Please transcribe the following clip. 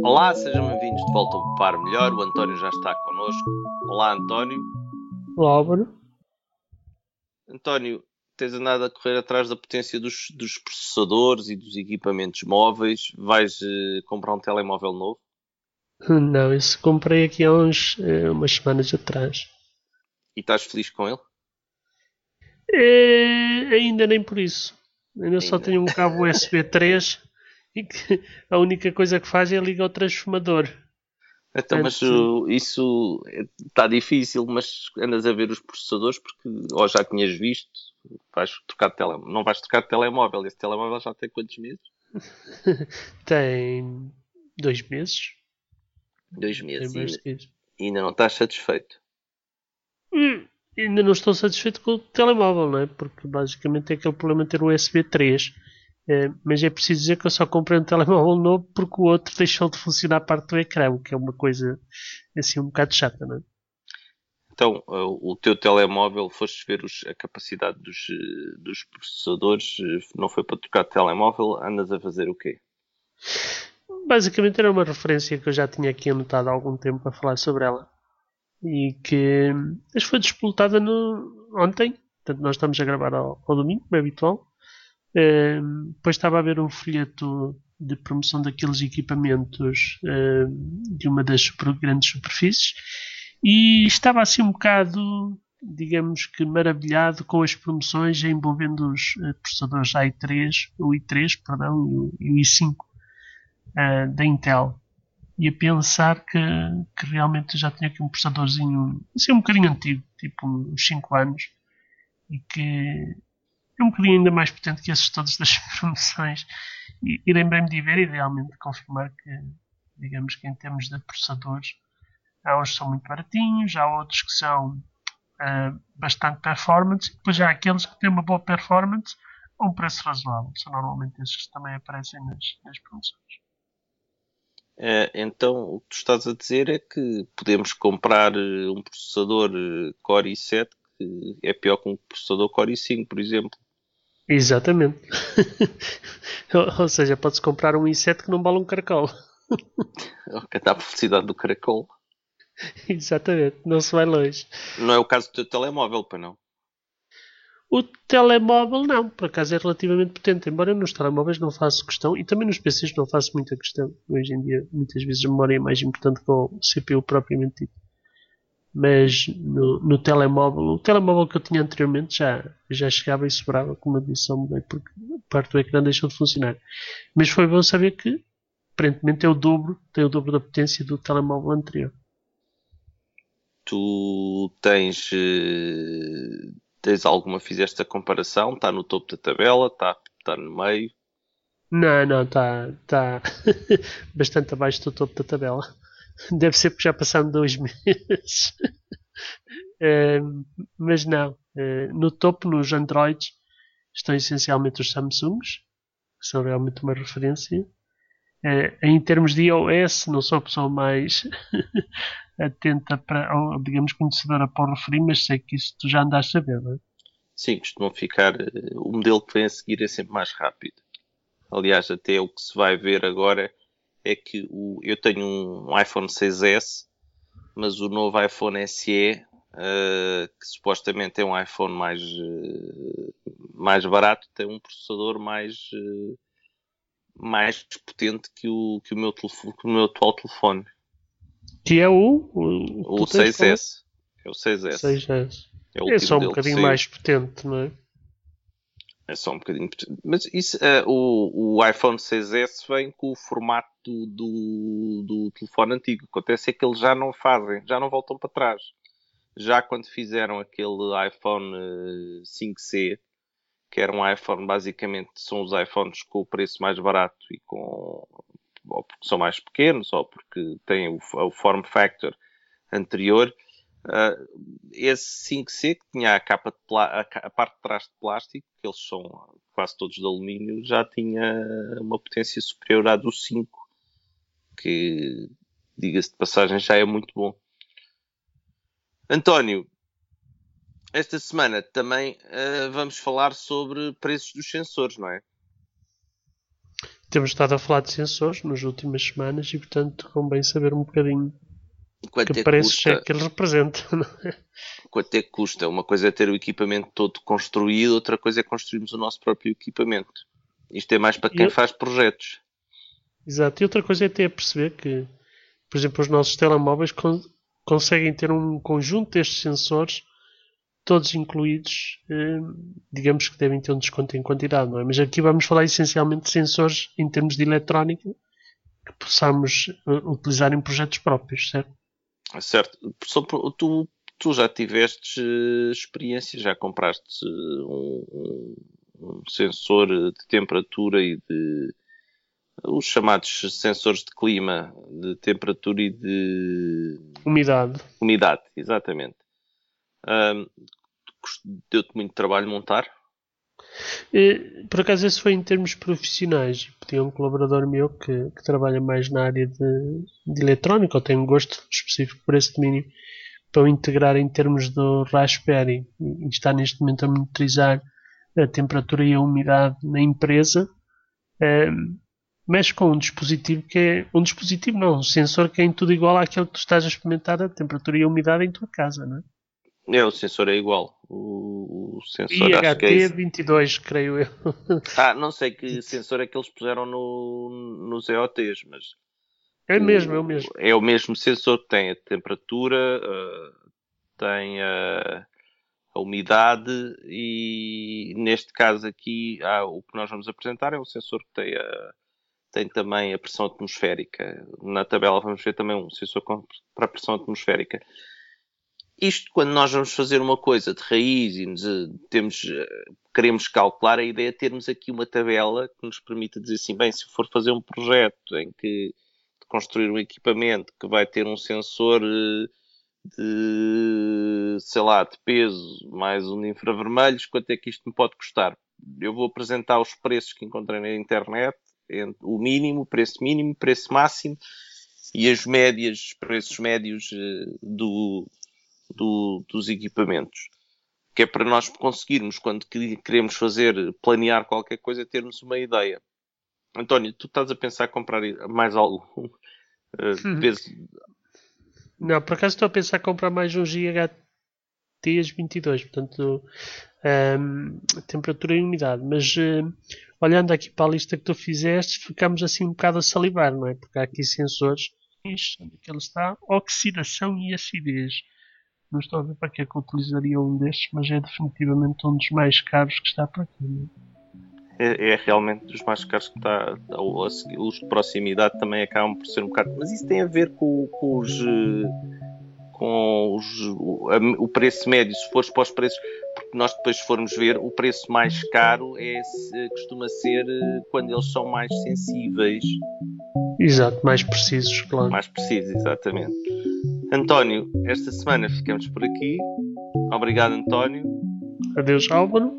Olá, sejam bem-vindos de volta ao Par Melhor. O António já está connosco. Olá, António. Olá, Álvaro. António, tens andado a correr atrás da potência dos, dos processadores e dos equipamentos móveis. Vais uh, comprar um telemóvel novo? Não, isso comprei aqui há uns, uh, umas semanas atrás. E estás feliz com ele? É, ainda nem por isso. Ainda, ainda. só tenho um cabo USB 3 e que a única coisa que faz é ligar o transformador. Então, mas uh, isso está difícil, mas andas a ver os processadores porque ou já tinhas visto, vais trocar de telemóvel. Não vais trocar de telemóvel, esse telemóvel já tem quantos meses? tem dois meses. Dois meses. E ainda, ainda não estás satisfeito? Hum, ainda não estou satisfeito com o telemóvel, não é? Porque basicamente é aquele problema de ter um USB 3 é, mas é preciso dizer que eu só comprei um telemóvel novo porque o outro deixou de funcionar a parte do ecrã, o que é uma coisa assim um bocado chata, não é? Então, o teu telemóvel, foste ver os, a capacidade dos, dos processadores, não foi para trocar de telemóvel, andas a fazer o quê? Basicamente era uma referência que eu já tinha aqui anotado há algum tempo para falar sobre ela. E que mas foi disputada no, ontem, portanto nós estamos a gravar ao, ao domingo, como é habitual. Depois estava a ver um folheto de promoção daqueles equipamentos uh, de uma das super, grandes superfícies e estava assim um bocado, digamos que maravilhado com as promoções envolvendo os uh, processadores i3, o i3, perdão, e o, i5 uh, da Intel. E a pensar que, que realmente já tinha aqui um processadorzinho, assim um bocadinho antigo, tipo uns 5 anos, e que é um bocadinho ainda mais potente que esses todos das promoções. E, e lembrei-me de ver e realmente confirmar que, digamos que em termos de processadores, há uns que são muito baratinhos, há outros que são uh, bastante performance, depois já há aqueles que têm uma boa performance a um preço razoável. São normalmente esses que também aparecem nas, nas promoções. É, então, o que tu estás a dizer é que podemos comprar eh, um processador eh, Core i7 que é pior que um processador Core i5, por exemplo. Exatamente. Ou seja, pode-se comprar um i7 que não bala um caracol. que dá a velocidade do caracol. Exatamente, não se vai longe. Não é o caso do teu telemóvel, para não? O telemóvel não, por acaso é relativamente potente, embora nos telemóveis não faça questão e também nos PCs não faço muita questão. Hoje em dia, muitas vezes a memória é mais importante que o CPU propriamente dito mas no, no, telemóvel, o telemóvel que eu tinha anteriormente já, já chegava e sobrava, como eu disse, só mudei porque parte do ecrã deixou de funcionar. Mas foi bom saber que aparentemente é o dobro, tem o dobro da potência do telemóvel anterior. Tu tens, eh, tens alguma, fizeste a comparação? Está no topo da tabela? Está, está no meio? Não, não, está, está bastante abaixo do topo da tabela. Deve ser porque já passaram dois meses. uh, mas não. Uh, no topo, nos Androids, estão essencialmente os Samsungs, que são realmente uma referência. Uh, em termos de iOS, não sou a pessoa mais atenta para, ou digamos conhecedora para o referir, mas sei que isso tu já andaste a ver, não é? Sim, costumam ficar. O modelo que vem a seguir é sempre mais rápido. Aliás, até o que se vai ver agora é que o, eu tenho um iPhone 6S, mas o novo iPhone SE, uh, que supostamente é um iPhone mais, uh, mais barato, tem um processador mais, uh, mais potente que o, que, o meu telefone, que o meu atual telefone. Que é o? O, o 6S. É o 6S. 6S. É, é só um bocadinho mais potente, não é? É só um bocadinho. Mas isso, uh, o, o iPhone 6S vem com o formato do, do, do, telefone antigo. O que acontece é que eles já não fazem, já não voltam para trás. Já quando fizeram aquele iPhone 5C, eh, que era um iPhone, basicamente são os iPhones com o preço mais barato e com. ou porque são mais pequenos, ou porque têm o, o form factor anterior Uh, esse 5C que tinha a capa de a, parte de trás de plástico, que eles são quase todos de alumínio, já tinha uma potência superior à do 5, que diga-se de passagem já é muito bom. António, esta semana também uh, vamos falar sobre preços dos sensores, não é? temos estado a falar de sensores nas últimas semanas e, portanto, convém saber um bocadinho Quanto que é preços custa... é que eles representam. É? Quanto é que custa? Uma coisa é ter o equipamento todo construído, outra coisa é construirmos o nosso próprio equipamento. Isto é mais para quem faz projetos. Exato. E outra coisa é ter perceber que, por exemplo, os nossos telemóveis con conseguem ter um conjunto destes sensores todos incluídos, eh, digamos que devem ter um desconto em quantidade, não é? Mas aqui vamos falar essencialmente de sensores em termos de eletrónica que possamos eh, utilizar em projetos próprios, certo? Certo. Tu, tu já tiveste uh, experiência, já compraste um, um, sensor de temperatura e de os chamados sensores de clima, de temperatura e de umidade. Umidade, exatamente. Um, Deu-te muito trabalho montar? Por acaso, esse foi em termos profissionais. Tinha um colaborador meu que, que trabalha mais na área de, de eletrónica, ou tem um gosto específico por esse domínio, para o integrar em termos do Raspberry. E está neste momento a monitorizar a temperatura e a umidade na empresa. Um, mexe com um dispositivo que é um dispositivo não, um sensor que é em tudo igual àquele que tu estás a experimentar a temperatura e a umidade em tua casa, não é? É, o sensor é igual. O, o sensor IHT é 22, creio eu. Ah, não sei que sensor é que eles puseram no, nos EOTs, mas. É o mesmo, é o mesmo. É o mesmo sensor que tem a temperatura, uh, tem a, a, umidade e neste caso aqui ah, o que nós vamos apresentar é um sensor que tem, a, tem também a pressão atmosférica. Na tabela vamos ver também um sensor para a pressão atmosférica. Isto quando nós vamos fazer uma coisa de raiz e nos, eh, temos, eh, queremos calcular, a ideia é termos aqui uma tabela que nos permita dizer assim, bem, se for fazer um projeto em que construir um equipamento que vai ter um sensor eh, de, sei lá, de peso, mais um de infravermelhos, quanto é que isto me pode custar? Eu vou apresentar os preços que encontrei na internet, o mínimo, preço mínimo, preço máximo e as médias, preços médios do, do, dos equipamentos. Que é para nós conseguirmos, quando queremos fazer, planear qualquer coisa, termos uma ideia. António, tu estás a pensar em comprar mais algo? Uh, Não, por acaso estou a pensar em comprar mais um GHTs 22, portanto, um, temperatura e umidade. Mas uh, olhando aqui para a lista que tu fizeste, ficamos assim um bocado a salivar, não é? Porque há aqui sensores, onde é que ele está? Oxidação e acidez. Não estou a ver para que é que eu utilizaria um destes, mas é definitivamente um dos mais caros que está para aqui. É, é, realmente dos mais caros que está. Os de proximidade também acabam por ser um bocado. Mas isso tem a ver com, com os. com os, o, o, preço médio, se fores para os preços, porque nós depois formos ver, o preço mais caro é, costuma ser eh, quando eles são mais sensíveis. Exato, mais precisos, claro. Mais precisos, exatamente. António, esta semana ficamos por aqui. Obrigado, António. Adeus, Álvaro.